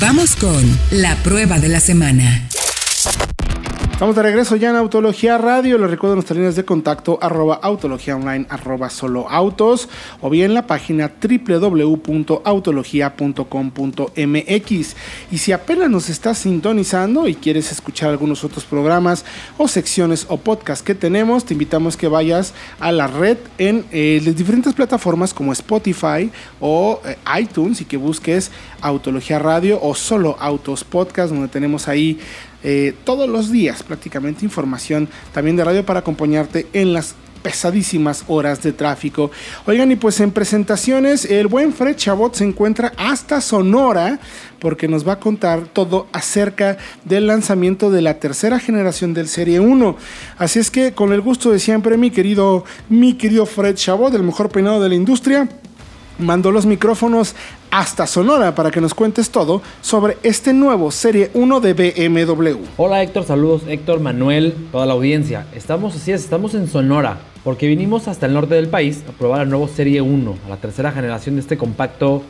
Vamos con la prueba de la semana. Estamos de regreso ya en Autología Radio. Les recuerdo nuestras líneas de contacto arroba autología online arroba solo o bien la página www.autologia.com.mx. Y si apenas nos estás sintonizando y quieres escuchar algunos otros programas o secciones o podcasts que tenemos, te invitamos que vayas a la red en eh, las diferentes plataformas como Spotify o eh, iTunes y que busques Autología Radio o solo Autos Podcast, donde tenemos ahí eh, todos los días prácticamente información también de radio para acompañarte en las pesadísimas horas de tráfico. Oigan, y pues en presentaciones, el buen Fred Chabot se encuentra hasta Sonora porque nos va a contar todo acerca del lanzamiento de la tercera generación del Serie 1. Así es que con el gusto de siempre, mi querido, mi querido Fred Chabot, el mejor peinado de la industria, mando los micrófonos hasta Sonora para que nos cuentes todo sobre este nuevo Serie 1 de BMW. Hola Héctor, saludos Héctor, Manuel, toda la audiencia. Estamos así es, estamos en Sonora porque vinimos hasta el norte del país a probar el nuevo Serie 1, a la tercera generación de este compacto,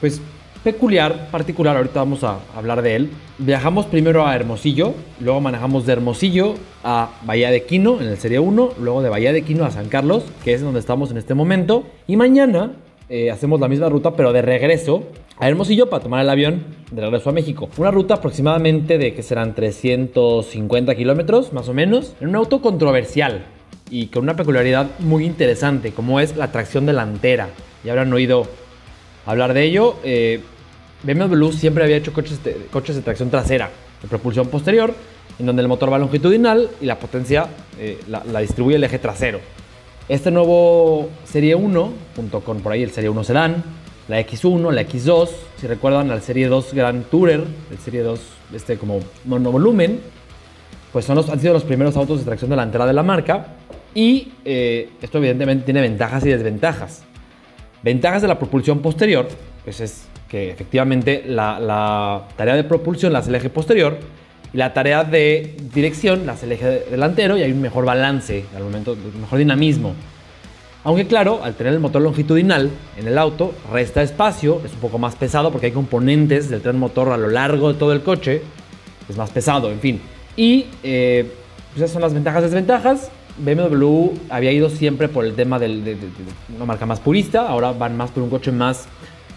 pues peculiar, particular, ahorita vamos a hablar de él. Viajamos primero a Hermosillo, luego manejamos de Hermosillo a Bahía de Quino en el Serie 1, luego de Bahía de Quino a San Carlos, que es donde estamos en este momento, y mañana eh, hacemos la misma ruta, pero de regreso a Hermosillo para tomar el avión de regreso a México. Una ruta aproximadamente de que serán 350 kilómetros, más o menos, en un auto controversial y con una peculiaridad muy interesante, como es la tracción delantera. Ya habrán oído hablar de ello. Eh, BMW siempre había hecho coches de, coches de tracción trasera, de propulsión posterior, en donde el motor va longitudinal y la potencia eh, la, la distribuye el eje trasero. Este nuevo Serie 1, junto con por ahí el Serie 1 Sedan, la X1, la X2, si recuerdan la Serie 2 Grand Tourer, el Serie 2 este como monovolumen, pues son los, han sido los primeros autos de tracción delantera de la marca y eh, esto evidentemente tiene ventajas y desventajas. Ventajas de la propulsión posterior, pues es que efectivamente la, la tarea de propulsión la hace el eje posterior y la tarea de dirección la hace el eje delantero y hay un mejor balance al momento, un mejor dinamismo. Aunque claro, al tener el motor longitudinal en el auto, resta espacio, es un poco más pesado porque hay componentes del tren motor a lo largo de todo el coche, es más pesado, en fin. Y eh, pues esas son las ventajas y desventajas. BMW había ido siempre por el tema del, de, una marca más purista, ahora van más por un coche más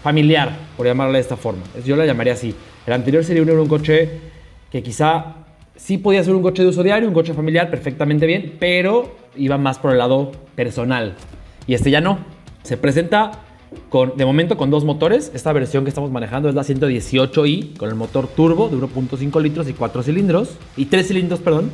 familiar, por llamarle de esta forma. Yo la llamaría así. El anterior sería un coche que quizá sí podía ser un coche de uso diario, un coche familiar perfectamente bien, pero iba más por el lado personal. Y este ya no. Se presenta con, de momento con dos motores. Esta versión que estamos manejando es la 118i con el motor turbo de 1.5 litros y 4 cilindros. Y 3 cilindros, perdón,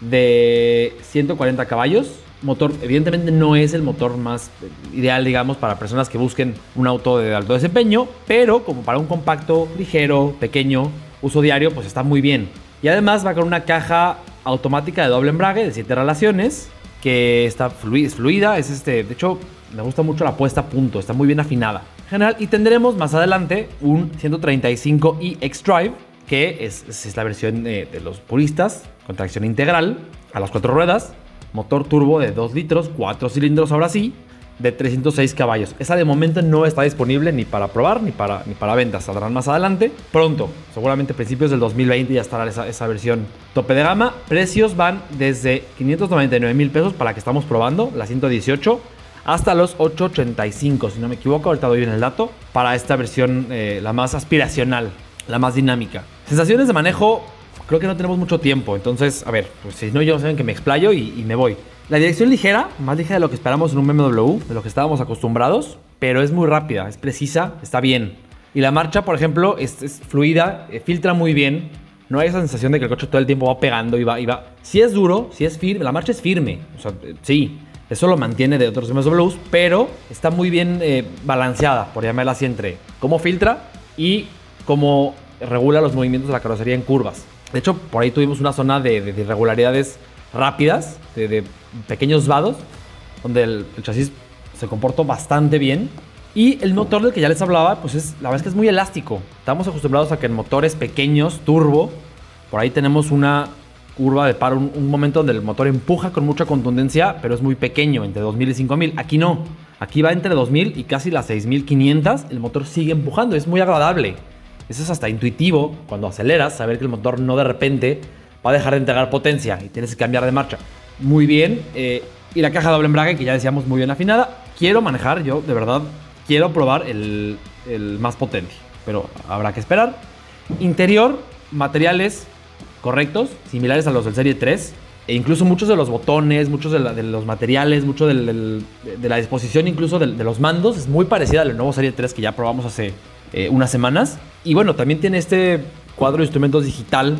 de 140 caballos. Motor, evidentemente no es el motor más ideal, digamos, para personas que busquen un auto de alto desempeño, pero como para un compacto ligero, pequeño, uso diario, pues está muy bien. Y además va con una caja automática de doble embrague de 7 relaciones, que está fluida, es este, de hecho me gusta mucho la puesta a punto, está muy bien afinada. General, y tendremos más adelante un 135i X-Drive, que es, es, la versión de, de, los puristas, con tracción integral, a las cuatro ruedas, motor turbo de 2 litros, 4 cilindros ahora sí, de 306 caballos. Esa de momento no está disponible ni para probar ni para, ni para ventas. Saldrán más adelante. Pronto, seguramente principios del 2020 ya estará esa, esa versión tope de gama. Precios van desde 599 mil pesos para que estamos probando, la 118, hasta los 885, si no me equivoco. Ahorita doy bien el dato. Para esta versión, eh, la más aspiracional, la más dinámica. Sensaciones de manejo, creo que no tenemos mucho tiempo. Entonces, a ver, pues si no, ya saben que me explayo y me voy. La dirección ligera, más ligera de lo que esperamos en un BMW, de lo que estábamos acostumbrados, pero es muy rápida, es precisa, está bien. Y la marcha, por ejemplo, es, fluida, eh, filtra muy bien. No hay esa sensación de que el coche todo el tiempo va pegando y va, y va. Si es duro, si es firme, la marcha es firme. O sea, eh, sí, eso lo mantiene de otros BMWs, pero está muy bien eh, balanceada, por llamarla así, entre cómo filtra y cómo regula los movimientos de la carrocería en curvas. De hecho, por ahí tuvimos una zona de, de, de irregularidades rápidas, de, pequeños vados, donde el, chasis se comportó bastante bien. Y el motor del que ya les hablaba, pues es, la verdad es que es muy elástico. Estamos acostumbrados a que en motores pequeños, turbo, por ahí tenemos una curva de paro, un, un, momento donde el motor empuja con mucha contundencia, pero es muy pequeño, entre 2000 y 5000. Aquí no. Aquí va entre 2000 y casi las 6500. El motor sigue empujando, es muy agradable. Eso es hasta intuitivo cuando aceleras, saber que el motor no de repente va a dejar de entregar potencia y tienes que cambiar de marcha. Muy bien. Eh, y la caja doble embrague, que ya decíamos muy bien afinada. Quiero manejar, yo de verdad quiero probar el, el más potente, pero habrá que esperar. Interior, materiales correctos, similares a los del Serie 3. E incluso muchos de los botones, muchos de, los materiales, mucho de la disposición incluso de, los mandos es muy parecida al nuevo Serie 3 que ya probamos hace eh, unas semanas. Y bueno, también tiene este cuadro de instrumentos digital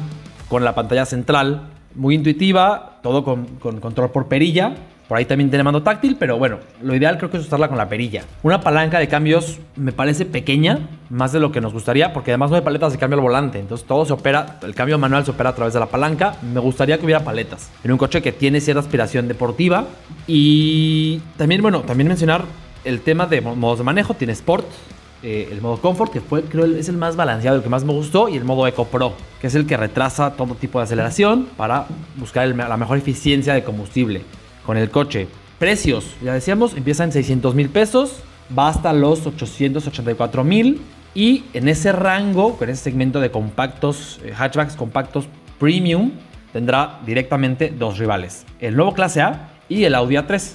con la pantalla central, muy intuitiva, todo con control por perilla por ahí también tiene mando táctil, pero bueno, lo ideal creo que es usarla con la perilla. Una palanca de cambios me parece pequeña, más de lo que nos gustaría, porque además no hay paletas de cambio al volante. Entonces todo se opera, el cambio manual se opera a través de la palanca. Me gustaría que hubiera paletas en un coche que tiene cierta aspiración deportiva. Y también, bueno, también mencionar el tema de modos de manejo. Tiene Sport, eh, el modo Comfort, que fue, creo, es el más balanceado, el que más me gustó, y el modo Eco Pro, que es el que retrasa todo tipo de aceleración para buscar la mejor eficiencia de combustible con el coche. Precios, ya decíamos, empieza en 600 mil pesos, va hasta los 884 mil. Y en ese rango, con ese segmento de compactos, eh, hatchbacks compactos premium, tendrá directamente dos rivales: el nuevo Clase A y el Audi A3.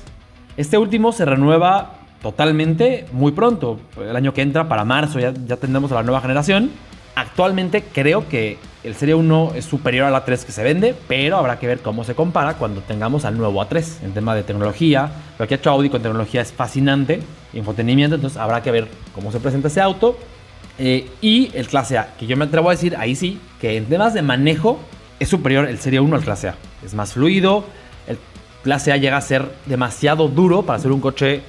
Este último se renueva totalmente muy pronto, el año que entra, para marzo, ya, tendremos a la nueva generación. Actualmente creo que el Serie 1 es superior a la 3 que se vende, pero habrá que ver cómo se compara cuando tengamos al nuevo A3 en tema de tecnología. Lo que ha hecho Audi con tecnología es fascinante, infotenimiento, entonces habrá que ver cómo se presenta ese auto. Eh, y el clase A, que yo me atrevo a decir ahí sí, que en temas de manejo es superior el Serie 1 al clase A. Es más fluido, el clase A llega a ser demasiado duro para ser un coche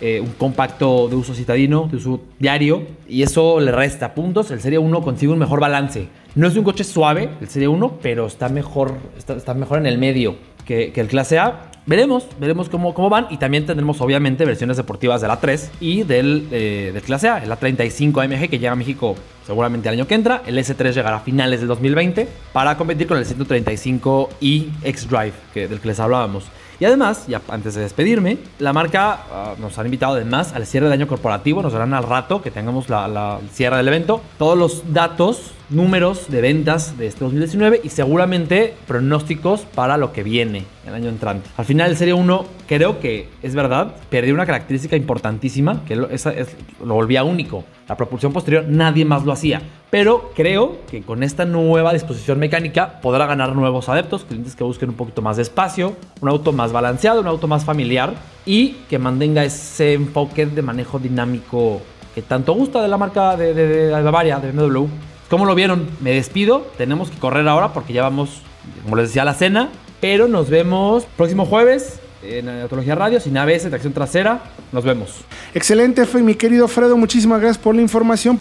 eh, un compacto de uso citadino, de uso diario, y eso le resta puntos. El Serie 1 consigue un mejor balance. No es un coche suave, el Serie 1, pero está mejor, está, mejor en el medio que, el Clase A. Veremos, veremos cómo, cómo van y también tendremos obviamente versiones deportivas de la 3 y del, eh, del Clase A, el A35 AMG que llega a México seguramente el año que entra, el S3 llegará a finales del 2020 para competir con el 135 y X-Drive que, del que les hablábamos. Y además, ya antes de despedirme, la marca ah, nos ha invitado además al cierre del año corporativo. Nos darán al rato que tengamos la, la cierre del evento todos los datos, números de ventas de este 2019 y seguramente pronósticos para lo que viene el año entrante. Al final, el Serie 1 creo que es verdad, perdió una característica importantísima que lo, esa es, lo volvía único. La propulsión posterior nadie más lo hacía. Pero creo que con esta nueva disposición mecánica podrá ganar nuevos adeptos, clientes que busquen un poquito más de espacio, un auto más balanceado, un auto más familiar y que mantenga ese enfoque de manejo dinámico que tanto gusta de la marca de, Bavaria, de BMW. ¿Cómo lo vieron? Me despido, tenemos que correr ahora porque ya vamos, como les decía, a la cena. Pero nos vemos próximo jueves en Autología Radio, sin ABS, tracción trasera. Nos vemos. Excelente, fue mi querido Fredo. Muchísimas gracias por la información.